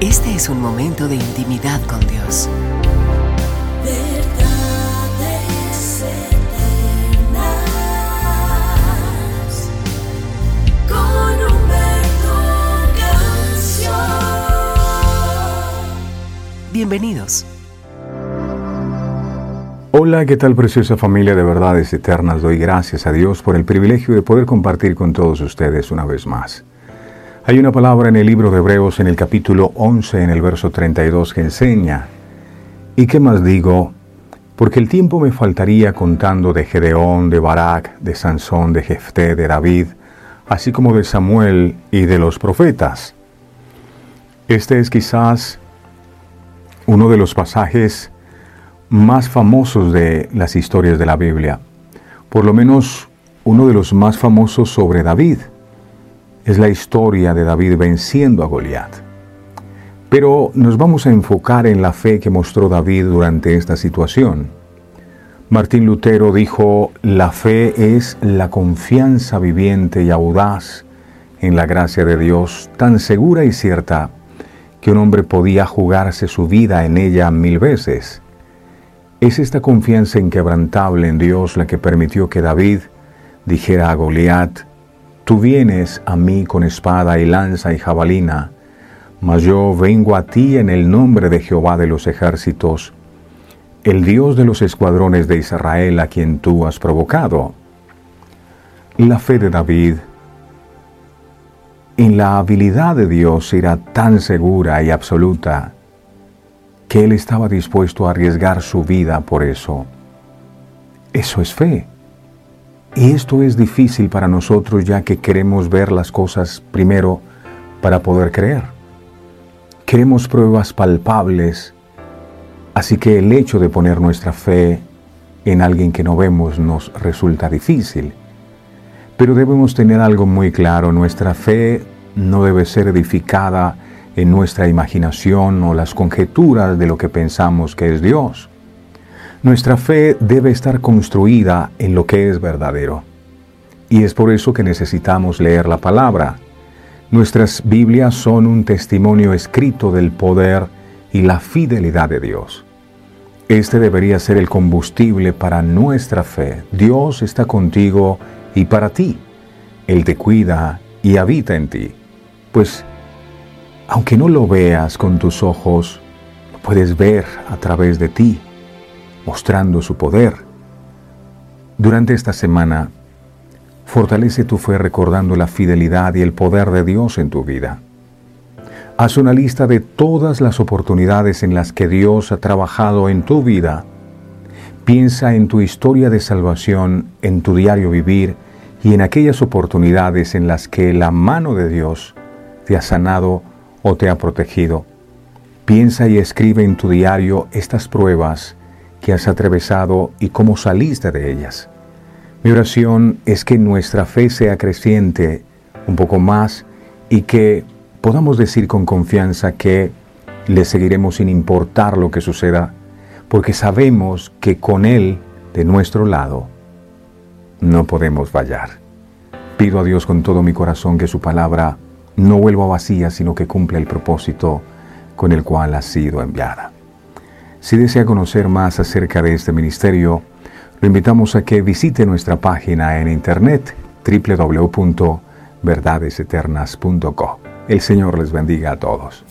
Este es un momento de intimidad con Dios. Verdades eternas con Humberto Canción. Bienvenidos. Hola, ¿qué tal preciosa familia de verdades eternas? Doy gracias a Dios por el privilegio de poder compartir con todos ustedes una vez más. Hay una palabra en el libro de Hebreos en el capítulo 11, en el verso 32, que enseña, ¿y qué más digo? Porque el tiempo me faltaría contando de Gedeón, de Barak, de Sansón, de Jefté, de David, así como de Samuel y de los profetas. Este es quizás uno de los pasajes más famosos de las historias de la Biblia, por lo menos uno de los más famosos sobre David es la historia de David venciendo a Goliat. Pero nos vamos a enfocar en la fe que mostró David durante esta situación. Martín Lutero dijo, la fe es la confianza viviente y audaz en la gracia de Dios, tan segura y cierta que un hombre podía jugarse su vida en ella mil veces. Es esta confianza inquebrantable en Dios la que permitió que David dijera a Goliat, Tú vienes a mí con espada y lanza y jabalina, mas yo vengo a ti en el nombre de Jehová de los ejércitos, el Dios de los escuadrones de Israel a quien tú has provocado. La fe de David en la habilidad de Dios era tan segura y absoluta que él estaba dispuesto a arriesgar su vida por eso. Eso es fe. Y esto es difícil para nosotros ya que queremos ver las cosas primero para poder creer. Queremos pruebas palpables, así que el hecho de poner nuestra fe en alguien que no vemos nos resulta difícil. Pero debemos tener algo muy claro, nuestra fe no debe ser edificada en nuestra imaginación o las conjeturas de lo que pensamos que es Dios. Nuestra fe debe estar construida en lo que es verdadero. Y es por eso que necesitamos leer la palabra. Nuestras Biblias son un testimonio escrito del poder y la fidelidad de Dios. Este debería ser el combustible para nuestra fe. Dios está contigo y para ti. Él te cuida y habita en ti. Pues, aunque no lo veas con tus ojos, lo puedes ver a través de ti mostrando su poder. Durante esta semana, fortalece tu fe recordando la fidelidad y el poder de Dios en tu vida. Haz una lista de todas las oportunidades en las que Dios ha trabajado en tu vida. Piensa en tu historia de salvación, en tu diario vivir y en aquellas oportunidades en las que la mano de Dios te ha sanado o te ha protegido. Piensa y escribe en tu diario estas pruebas que has atravesado y cómo saliste de ellas. Mi oración es que nuestra fe sea creciente un poco más y que podamos decir con confianza que le seguiremos sin importar lo que suceda, porque sabemos que con Él de nuestro lado no podemos fallar. Pido a Dios con todo mi corazón que su palabra no vuelva vacía, sino que cumpla el propósito con el cual ha sido enviada. Si desea conocer más acerca de este ministerio, lo invitamos a que visite nuestra página en internet www.verdadeseternas.co. El Señor les bendiga a todos.